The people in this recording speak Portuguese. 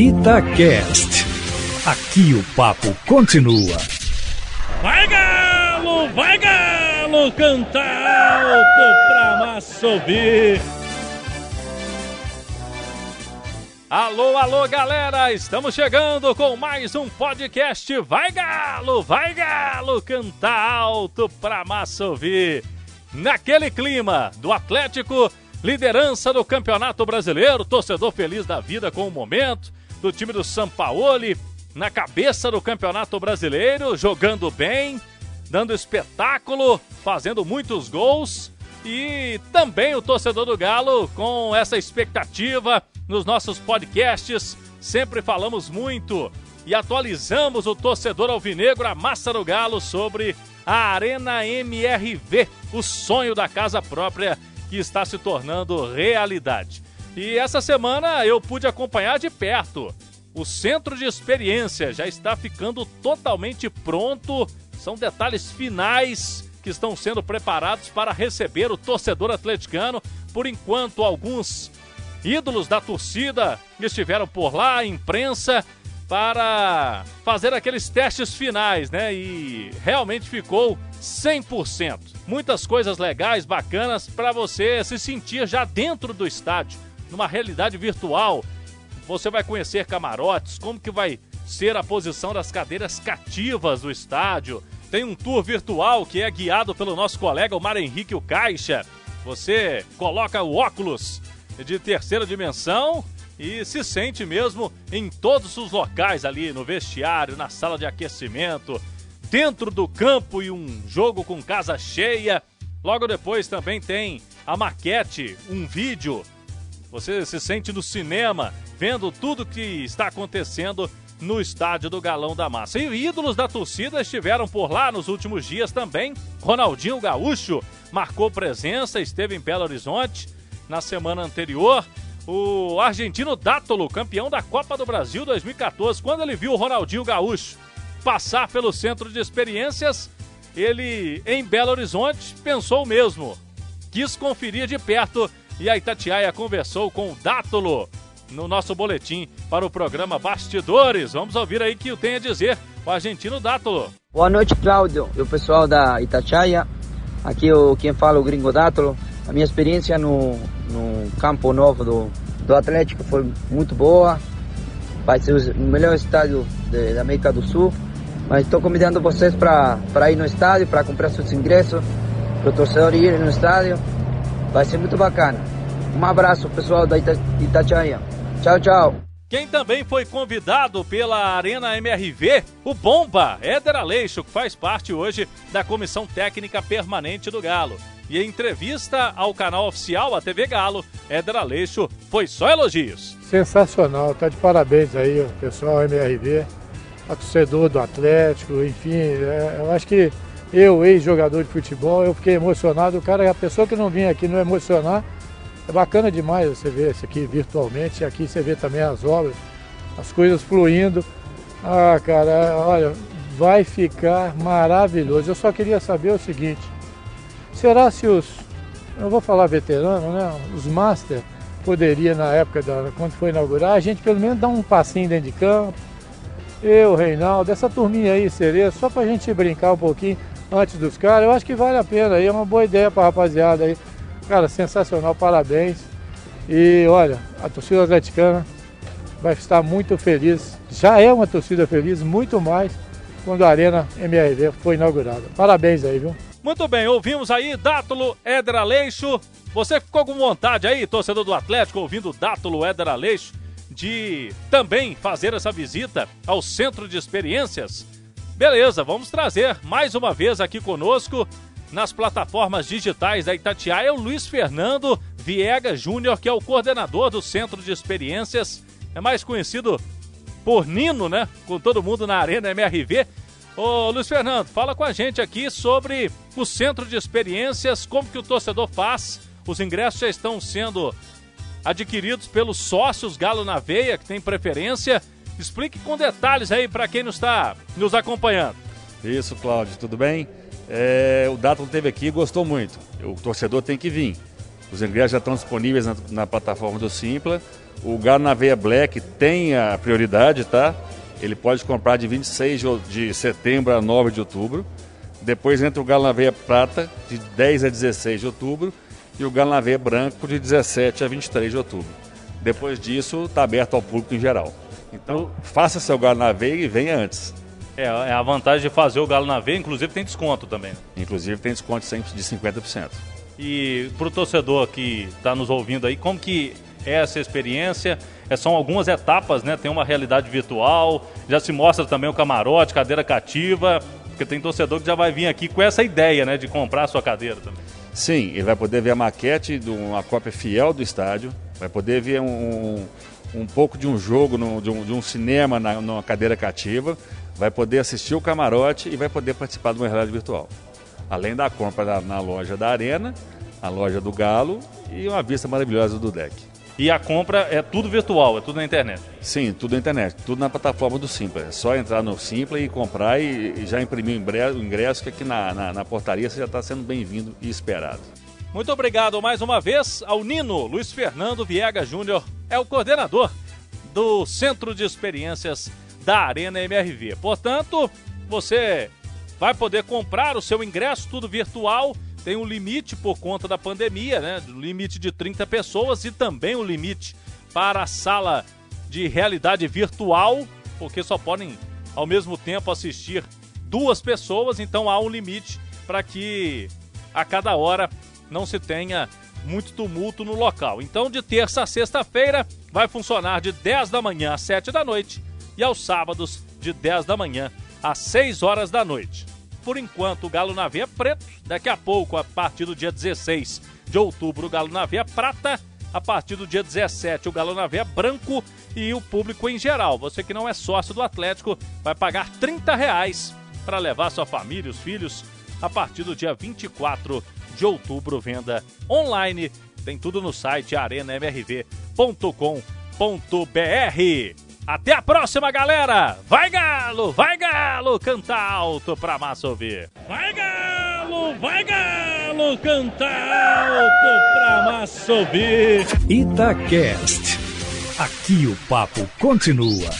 Itacast. Aqui o papo continua. Vai galo, vai galo, canta alto pra massa ouvir. Alô, alô, galera! Estamos chegando com mais um podcast. Vai galo, vai galo, canta alto pra massa ouvir. Naquele clima do Atlético, liderança do Campeonato Brasileiro, torcedor feliz da vida com o momento, do time do Sampaoli, na cabeça do Campeonato Brasileiro, jogando bem, dando espetáculo, fazendo muitos gols. E também o torcedor do Galo com essa expectativa nos nossos podcasts. Sempre falamos muito e atualizamos o torcedor alvinegro, a massa do Galo, sobre a Arena MRV, o sonho da casa própria que está se tornando realidade. E essa semana eu pude acompanhar de perto. O centro de experiência já está ficando totalmente pronto. São detalhes finais que estão sendo preparados para receber o torcedor atleticano. Por enquanto, alguns ídolos da torcida estiveram por lá, a imprensa, para fazer aqueles testes finais, né? E realmente ficou 100%. Muitas coisas legais, bacanas para você se sentir já dentro do estádio, numa realidade virtual. Você vai conhecer camarotes, como que vai ser a posição das cadeiras cativas do estádio. Tem um tour virtual que é guiado pelo nosso colega o Mar Henrique o Caixa. Você coloca o óculos de terceira dimensão e se sente mesmo em todos os locais ali, no vestiário, na sala de aquecimento, dentro do campo e um jogo com casa cheia. Logo depois também tem a maquete, um vídeo. Você se sente no cinema, vendo tudo que está acontecendo no estádio do Galão da Massa. E ídolos da torcida estiveram por lá nos últimos dias também. Ronaldinho Gaúcho marcou presença, esteve em Belo Horizonte na semana anterior o argentino Dátolo, campeão da Copa do Brasil 2014, quando ele viu o Ronaldinho Gaúcho passar pelo centro de experiências, ele em Belo Horizonte pensou o mesmo. Quis conferir de perto e a Itatiaia conversou com o Dátolo no nosso boletim para o programa Bastidores. Vamos ouvir aí o que tem a dizer o argentino Dátolo. Boa noite, Cláudio e o pessoal da Itatiaia. Aqui o quem fala é o Gringo Dátolo. A minha experiência no, no campo novo do, do Atlético foi muito boa. Vai ser o melhor estádio de, da América do Sul. Mas estou convidando vocês para ir no estádio, para comprar seus ingressos, para o torcedor ir no estádio. Vai ser muito bacana. Um abraço, pessoal da Ita Itatiaia. Tchau, tchau. Quem também foi convidado pela Arena MRV, o Bomba, Éder Aleixo, que faz parte hoje da Comissão Técnica Permanente do Galo. E em entrevista ao canal oficial, a TV Galo, Éder Aleixo foi só elogios. Sensacional, tá de parabéns aí, o pessoal MRV, a torcedor do Atlético, enfim, é, eu acho que eu, ex-jogador de futebol, eu fiquei emocionado. O cara, a pessoa que não vinha aqui não emocionar, é bacana demais você ver isso aqui virtualmente. Aqui você vê também as obras, as coisas fluindo. Ah, cara, olha, vai ficar maravilhoso. Eu só queria saber o seguinte: será se os, eu vou falar veterano, né? Os Master poderia na época da, quando foi inaugurar, a gente pelo menos dar um passinho dentro de campo. Eu, Reinaldo, essa turminha aí, Cerezo, só pra gente brincar um pouquinho antes dos caras, eu acho que vale a pena aí, é uma boa ideia pra rapaziada aí. Cara, sensacional, parabéns. E olha, a torcida atleticana vai estar muito feliz. Já é uma torcida feliz, muito mais quando a Arena MRV foi inaugurada. Parabéns aí, viu? Muito bem, ouvimos aí Dátulo Éder Aleixo. Você ficou com vontade aí, torcedor do Atlético, ouvindo Dátulo Éder Aleixo, de também fazer essa visita ao Centro de Experiências? Beleza, vamos trazer mais uma vez aqui conosco nas plataformas digitais da Itatiaia é o Luiz Fernando Viega Júnior, que é o coordenador do Centro de Experiências, é mais conhecido por Nino, né? Com todo mundo na Arena MRV. Ô Luiz Fernando, fala com a gente aqui sobre o Centro de Experiências, como que o torcedor faz. Os ingressos já estão sendo adquiridos pelos sócios Galo na Veia, que tem preferência. Explique com detalhes aí para quem não está nos acompanhando. Isso, Cláudio, tudo bem? É, o Dato teve aqui e gostou muito. O torcedor tem que vir. Os ingressos já estão disponíveis na, na plataforma do Simpla. O galo na veia black tem a prioridade, tá? Ele pode comprar de 26 de setembro a 9 de outubro. Depois entra o galo na veia prata, de 10 a 16 de outubro. E o galo na veia branco, de 17 a 23 de outubro. Depois disso, está aberto ao público em geral. Então, faça seu galo na veia e venha antes. É, é a vantagem de fazer o galo na veia, inclusive tem desconto também. Inclusive tem desconto sempre de 50%. E para o torcedor que está nos ouvindo aí, como que é essa experiência? É, são algumas etapas, né? Tem uma realidade virtual, já se mostra também o camarote, cadeira cativa, porque tem torcedor que já vai vir aqui com essa ideia, né? De comprar a sua cadeira também. Sim, ele vai poder ver a maquete de uma cópia fiel do estádio, vai poder ver um, um pouco de um jogo, no, de, um, de, um, cinema na, numa cadeira cativa, vai poder assistir o camarote e vai poder participar de uma realidade virtual. Além da compra na, na loja da Arena, a loja do Galo e uma vista maravilhosa do deck. E a compra é tudo virtual, é tudo na internet? Sim, tudo na internet, tudo na plataforma do Simpla. É só entrar no Simpla e comprar e, e já imprimir o ingresso, que aqui na, na, na portaria você já está sendo bem-vindo e esperado. Muito obrigado mais uma vez ao Nino Luiz Fernando Viega Júnior, é o coordenador do Centro de Experiências da Arena MRV. Portanto, você vai poder comprar o seu ingresso tudo virtual. Tem um limite por conta da pandemia, né? Limite de 30 pessoas e também o um limite para a sala de realidade virtual, porque só podem ao mesmo tempo assistir duas pessoas, então há um limite para que a cada hora não se tenha muito tumulto no local. Então, de terça a sexta-feira, vai funcionar de 10 da manhã às 7 da noite e aos sábados, de 10 da manhã às 6 horas da noite. Por enquanto, o Galo na Veia Preto, daqui a pouco, a partir do dia 16 de outubro, o Galo na Veia Prata, a partir do dia 17, o Galo na Veia Branco e o público em geral. Você que não é sócio do Atlético vai pagar 30 reais para levar sua família, os filhos, a partir do dia 24 de outubro, venda online. Tem tudo no site arenamrv.com.br. Até a próxima, galera! Vai Galo, vai Galo, canta alto pra massa ouvir. Vai Galo, vai Galo, canta alto pra massa ouvir. Itacast. Aqui o papo continua.